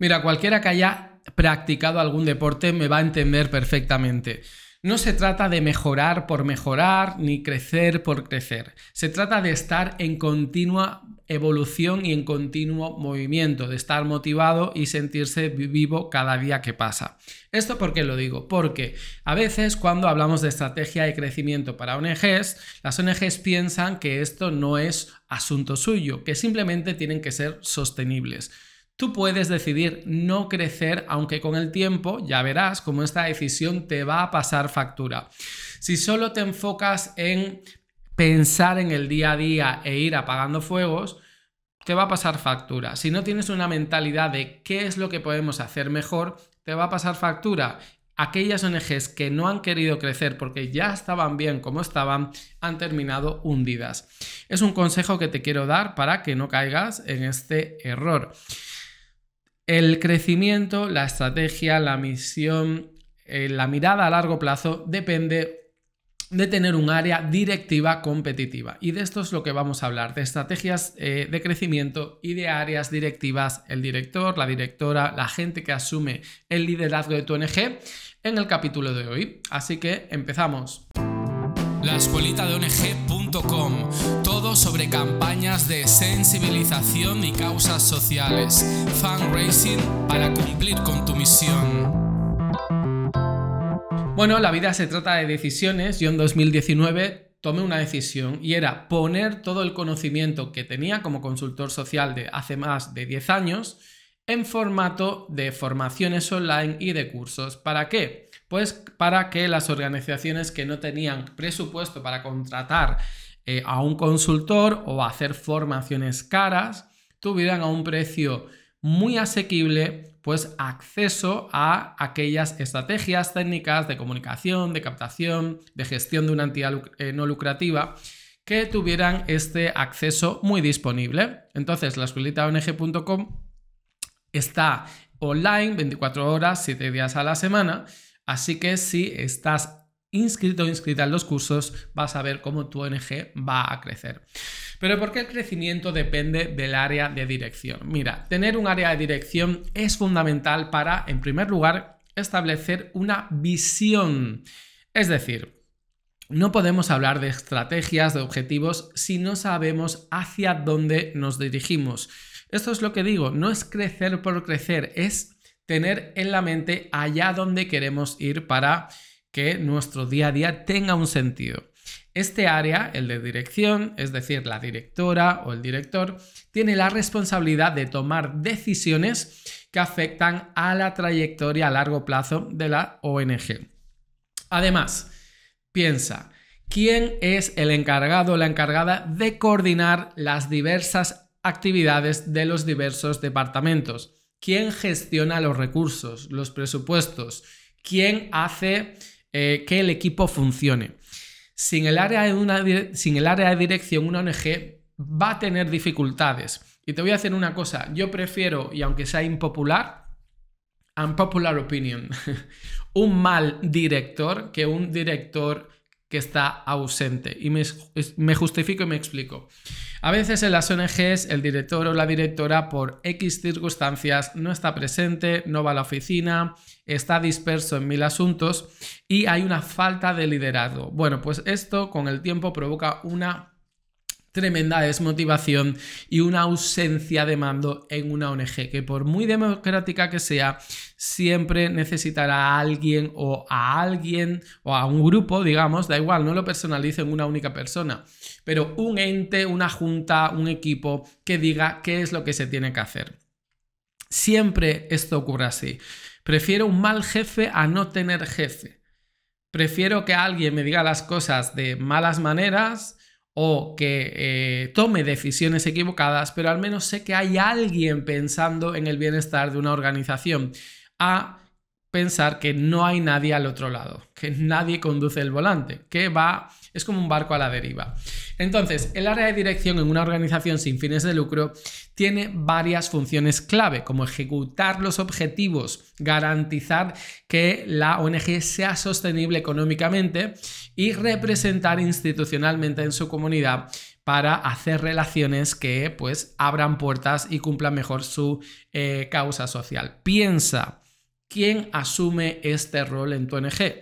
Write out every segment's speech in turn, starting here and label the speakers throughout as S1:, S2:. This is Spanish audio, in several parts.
S1: Mira, cualquiera que haya practicado algún deporte me va a entender perfectamente. No se trata de mejorar por mejorar ni crecer por crecer. Se trata de estar en continua evolución y en continuo movimiento, de estar motivado y sentirse vivo cada día que pasa. ¿Esto por qué lo digo? Porque a veces cuando hablamos de estrategia de crecimiento para ONGs, las ONGs piensan que esto no es asunto suyo, que simplemente tienen que ser sostenibles. Tú puedes decidir no crecer, aunque con el tiempo ya verás cómo esta decisión te va a pasar factura. Si solo te enfocas en pensar en el día a día e ir apagando fuegos, te va a pasar factura. Si no tienes una mentalidad de qué es lo que podemos hacer mejor, te va a pasar factura. Aquellas ONGs que no han querido crecer porque ya estaban bien como estaban, han terminado hundidas. Es un consejo que te quiero dar para que no caigas en este error. El crecimiento, la estrategia, la misión, eh, la mirada a largo plazo depende de tener un área directiva competitiva. Y de esto es lo que vamos a hablar, de estrategias eh, de crecimiento y de áreas directivas, el director, la directora, la gente que asume el liderazgo de tu ONG en el capítulo de hoy. Así que empezamos.
S2: La escuelita de ONG.com, sobre campañas de sensibilización y causas sociales, fundraising para cumplir con tu misión.
S1: Bueno, la vida se trata de decisiones. Yo en 2019 tomé una decisión y era poner todo el conocimiento que tenía como consultor social de hace más de 10 años en formato de formaciones online y de cursos. ¿Para qué? Pues para que las organizaciones que no tenían presupuesto para contratar eh, a un consultor o hacer formaciones caras, tuvieran a un precio muy asequible pues acceso a aquellas estrategias técnicas de comunicación, de captación, de gestión de una entidad eh, no lucrativa que tuvieran este acceso muy disponible. Entonces, la escuelitaong.com está online 24 horas, 7 días a la semana Así que si estás inscrito o inscrita en los cursos, vas a ver cómo tu ONG va a crecer. Pero ¿por qué el crecimiento depende del área de dirección? Mira, tener un área de dirección es fundamental para, en primer lugar, establecer una visión. Es decir, no podemos hablar de estrategias, de objetivos, si no sabemos hacia dónde nos dirigimos. Esto es lo que digo, no es crecer por crecer, es tener en la mente allá donde queremos ir para que nuestro día a día tenga un sentido. Este área, el de dirección, es decir, la directora o el director, tiene la responsabilidad de tomar decisiones que afectan a la trayectoria a largo plazo de la ONG. Además, piensa, ¿quién es el encargado o la encargada de coordinar las diversas actividades de los diversos departamentos? quién gestiona los recursos, los presupuestos, quién hace eh, que el equipo funcione. Sin el, área de sin el área de dirección, una ONG va a tener dificultades. Y te voy a hacer una cosa, yo prefiero, y aunque sea impopular, unpopular opinion, un mal director que un director que está ausente. Y me, justifico y me explico. A veces en las ONGs el director o la directora por X circunstancias no está presente, no va a la oficina, está disperso en mil asuntos y hay una falta de liderazgo. Bueno, pues esto con el tiempo provoca una tremenda desmotivación y una ausencia de mando en una ONG que por muy democrática que sea, siempre necesitará a alguien o a alguien o a un grupo, digamos, da igual, no lo personalice en una única persona, pero un ente, una junta, un equipo que diga qué es lo que se tiene que hacer. Siempre esto ocurre así. Prefiero un mal jefe a no tener jefe. Prefiero que alguien me diga las cosas de malas maneras, o que eh, tome decisiones equivocadas, pero al menos sé que hay alguien pensando en el bienestar de una organización, pensar que no hay nadie al otro lado, que nadie conduce el volante, que va, es como un barco a la deriva. Entonces, el área de dirección en una organización sin fines de lucro tiene varias funciones clave, como ejecutar los objetivos, garantizar que la ONG sea sostenible económicamente y representar institucionalmente en su comunidad para hacer relaciones que pues abran puertas y cumplan mejor su eh, causa social. Piensa, ¿quién asume este rol en tu ONG?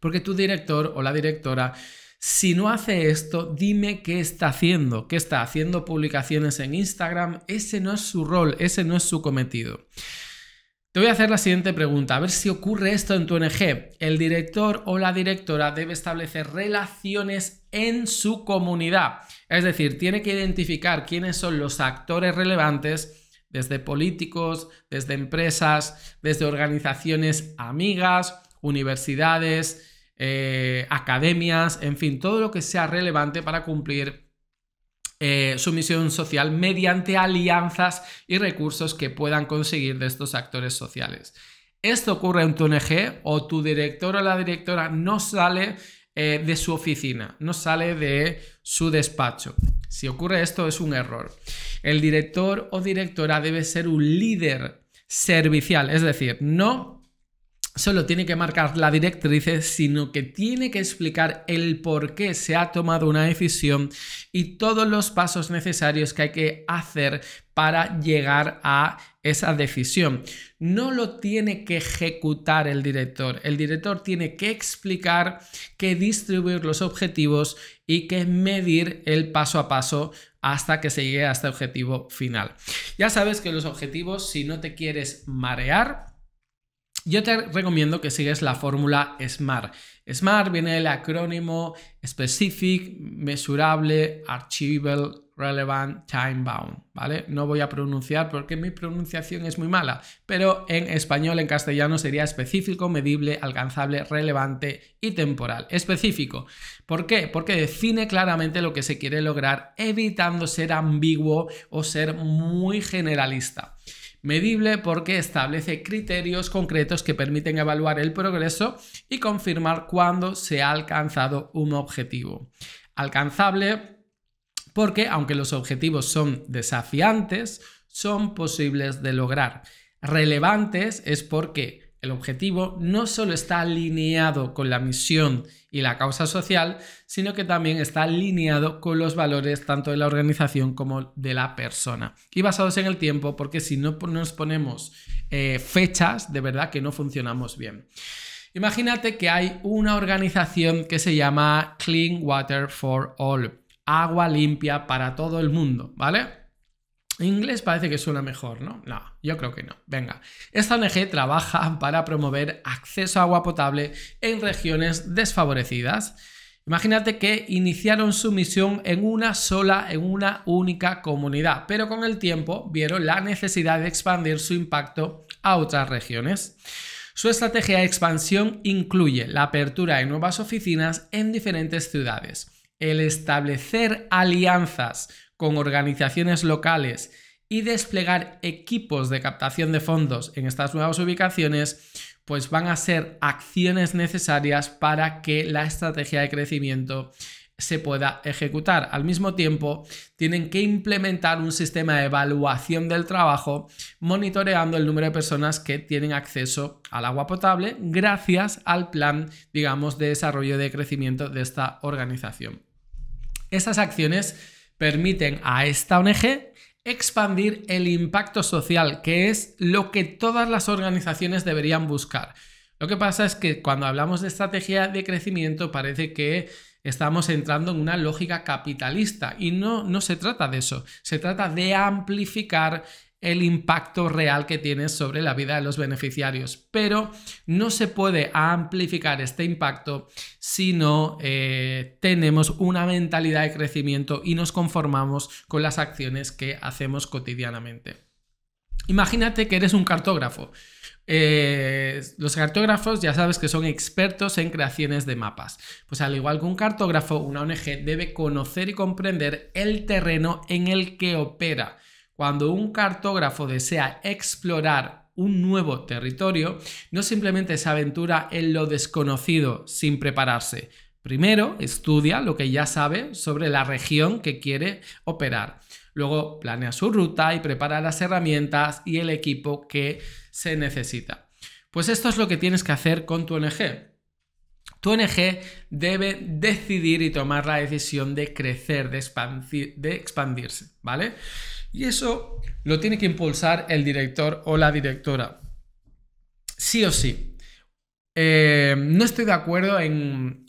S1: Porque tu director o la directora si no hace esto, dime qué está haciendo. ¿Qué está haciendo publicaciones en Instagram? Ese no es su rol, ese no es su cometido. Te voy a hacer la siguiente pregunta, a ver si ocurre esto en tu ONG. El director o la directora debe establecer relaciones en su comunidad. Es decir, tiene que identificar quiénes son los actores relevantes desde políticos, desde empresas, desde organizaciones amigas, universidades, eh, academias, en fin, todo lo que sea relevante para cumplir eh, su misión social mediante alianzas y recursos que puedan conseguir de estos actores sociales. Esto ocurre en tu ONG o tu director o la directora no sale eh, de su oficina, no sale de su despacho. Si ocurre esto es un error. El director o directora debe ser un líder servicial, es decir, no solo tiene que marcar la directriz, sino que tiene que explicar el por qué se ha tomado una decisión y todos los pasos necesarios que hay que hacer para llegar a esa decisión. No lo tiene que ejecutar el director. El director tiene que explicar, que distribuir los objetivos y que medir el paso a paso hasta que se llegue a este objetivo final. Ya sabes que los objetivos, si no te quieres marear, yo te recomiendo que sigues la fórmula SMART. SMART viene del acrónimo Specific, Mesurable, Achievable, Relevant, Time Bound, ¿vale? No voy a pronunciar porque mi pronunciación es muy mala, pero en español, en castellano sería específico, medible, alcanzable, relevante y temporal. Específico. ¿Por qué? Porque define claramente lo que se quiere lograr, evitando ser ambiguo o ser muy generalista. Medible porque establece criterios concretos que permiten evaluar el progreso y confirmar cuándo se ha alcanzado un objetivo. Alcanzable porque, aunque los objetivos son desafiantes, son posibles de lograr. Relevantes es porque el objetivo no solo está alineado con la misión y la causa social, sino que también está alineado con los valores tanto de la organización como de la persona. Y basados en el tiempo, porque si no nos ponemos eh, fechas, de verdad que no funcionamos bien. Imagínate que hay una organización que se llama Clean Water for All, agua limpia para todo el mundo, ¿vale? Inglés parece que suena mejor, ¿no? No, yo creo que no. Venga, esta ONG trabaja para promover acceso a agua potable en regiones desfavorecidas. Imagínate que iniciaron su misión en una sola, en una única comunidad, pero con el tiempo vieron la necesidad de expandir su impacto a otras regiones. Su estrategia de expansión incluye la apertura de nuevas oficinas en diferentes ciudades, el establecer alianzas con organizaciones locales y desplegar equipos de captación de fondos en estas nuevas ubicaciones, pues van a ser acciones necesarias para que la estrategia de crecimiento se pueda ejecutar. Al mismo tiempo, tienen que implementar un sistema de evaluación del trabajo, monitoreando el número de personas que tienen acceso al agua potable gracias al plan, digamos, de desarrollo de crecimiento de esta organización. Estas acciones permiten a esta ONG expandir el impacto social, que es lo que todas las organizaciones deberían buscar. Lo que pasa es que cuando hablamos de estrategia de crecimiento parece que estamos entrando en una lógica capitalista y no, no se trata de eso, se trata de amplificar el impacto real que tiene sobre la vida de los beneficiarios. Pero no se puede amplificar este impacto si no eh, tenemos una mentalidad de crecimiento y nos conformamos con las acciones que hacemos cotidianamente. Imagínate que eres un cartógrafo. Eh, los cartógrafos ya sabes que son expertos en creaciones de mapas. Pues al igual que un cartógrafo, una ONG debe conocer y comprender el terreno en el que opera cuando un cartógrafo desea explorar un nuevo territorio, no simplemente se aventura en lo desconocido sin prepararse. Primero, estudia lo que ya sabe sobre la región que quiere operar. Luego, planea su ruta y prepara las herramientas y el equipo que se necesita. Pues esto es lo que tienes que hacer con tu ONG. Tu ONG debe decidir y tomar la decisión de crecer, de, de expandirse, ¿vale? Y eso lo tiene que impulsar el director o la directora. Sí o sí. Eh, no estoy de acuerdo en,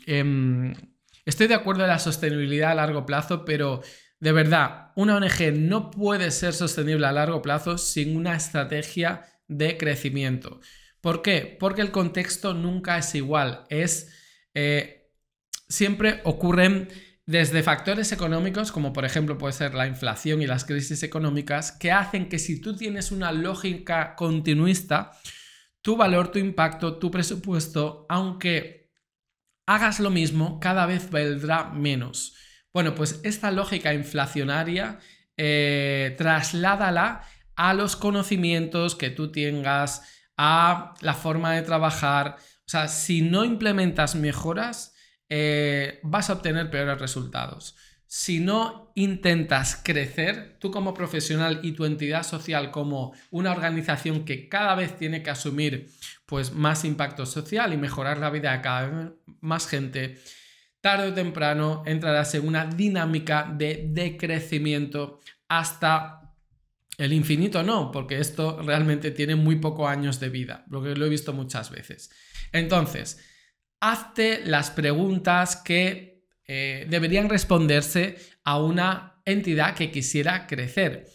S1: Estoy de acuerdo en la sostenibilidad a largo plazo, pero de verdad, una ONG no puede ser sostenible a largo plazo sin una estrategia de crecimiento. ¿Por qué? Porque el contexto nunca es igual. Es. Eh, siempre ocurren desde factores económicos, como por ejemplo puede ser la inflación y las crisis económicas, que hacen que si tú tienes una lógica continuista, tu valor, tu impacto, tu presupuesto, aunque hagas lo mismo, cada vez valdrá menos. Bueno, pues esta lógica inflacionaria, eh, trasládala a los conocimientos que tú tengas, a la forma de trabajar. O sea, si no implementas mejoras, eh, vas a obtener peores resultados. Si no intentas crecer, tú como profesional y tu entidad social como una organización que cada vez tiene que asumir pues, más impacto social y mejorar la vida de cada vez más gente, tarde o temprano entrarás en una dinámica de decrecimiento hasta el infinito no, porque esto realmente tiene muy pocos años de vida, lo que lo he visto muchas veces. Entonces, hazte las preguntas que eh, deberían responderse a una entidad que quisiera crecer.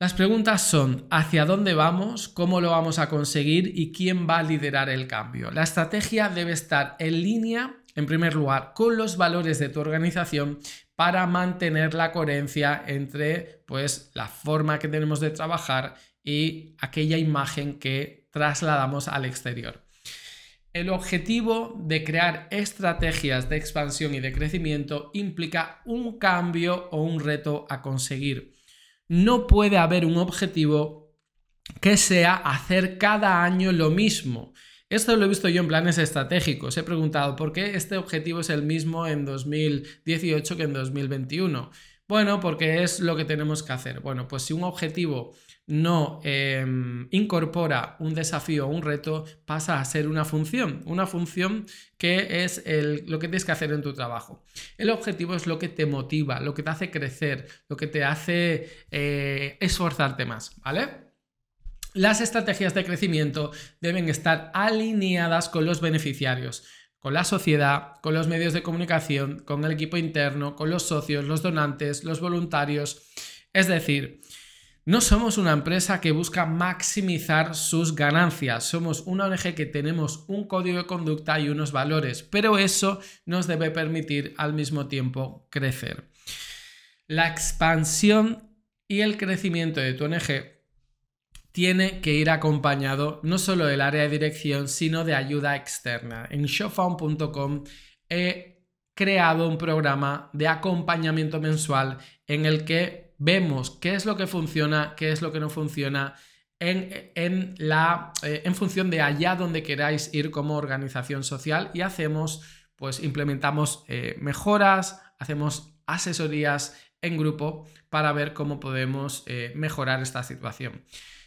S1: Las preguntas son ¿hacia dónde vamos? ¿Cómo lo vamos a conseguir? ¿Y quién va a liderar el cambio? La estrategia debe estar en línea, en primer lugar, con los valores de tu organización para mantener la coherencia entre pues, la forma que tenemos de trabajar y aquella imagen que trasladamos al exterior. El objetivo de crear estrategias de expansión y de crecimiento implica un cambio o un reto a conseguir. No puede haber un objetivo que sea hacer cada año lo mismo. Esto lo he visto yo en planes estratégicos. He preguntado por qué este objetivo es el mismo en 2018 que en 2021. Bueno, porque es lo que tenemos que hacer. Bueno, pues si un objetivo no em, incorpora un desafío o un reto, pasa a ser una función, una función que es lo que tienes que hacer en tu trabajo. El objetivo es lo que te motiva, lo que te hace crecer, lo que te hace eh, esforzarte más, ¿vale? Las estrategias de crecimiento deben estar alineadas con los beneficiarios, con la sociedad, con los medios de comunicación, con el equipo interno, con los socios, los donantes, los voluntarios. Es decir, no somos una empresa que busca maximizar sus ganancias, somos una ONG que tenemos un código de conducta y unos valores, pero eso nos debe permitir al mismo tiempo crecer. La expansión y el crecimiento de tu ONG tiene que ir acompañado no solo del área de dirección, sino de ayuda externa. En showfound.com he creado un programa de acompañamiento mensual en el que vemos qué es lo que funciona, qué es lo que no funciona, en, la, eh, en función de allá donde queráis ir como organización social y hacemos, pues implementamos eh, mejoras, hacemos asesorías en grupo para ver cómo podemos eh, mejorar esta situación.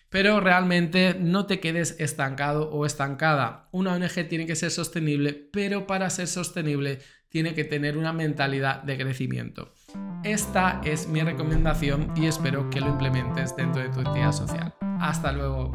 S1: Pero realmente no te quedes estancado o estancada. Una ONG tiene que ser sostenible, pero para ser sostenible tiene que tener una mentalidad de crecimiento. Esta es mi recomendación y espero que lo implementes dentro de tu entidad social. Hasta luego.